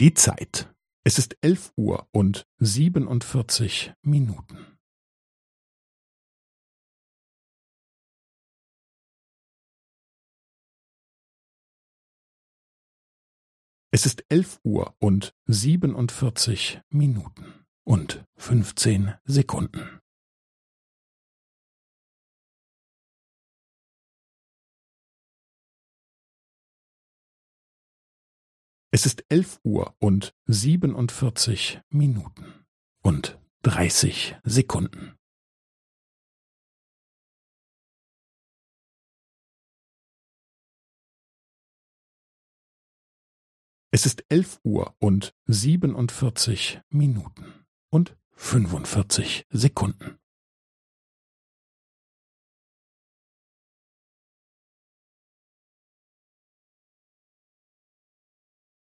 Die Zeit. Es ist elf Uhr und siebenundvierzig Minuten. Es ist elf Uhr und siebenundvierzig Minuten und fünfzehn Sekunden. Es ist elf Uhr und siebenundvierzig Minuten und dreißig Sekunden. Es ist elf Uhr und siebenundvierzig Minuten und fünfundvierzig Sekunden.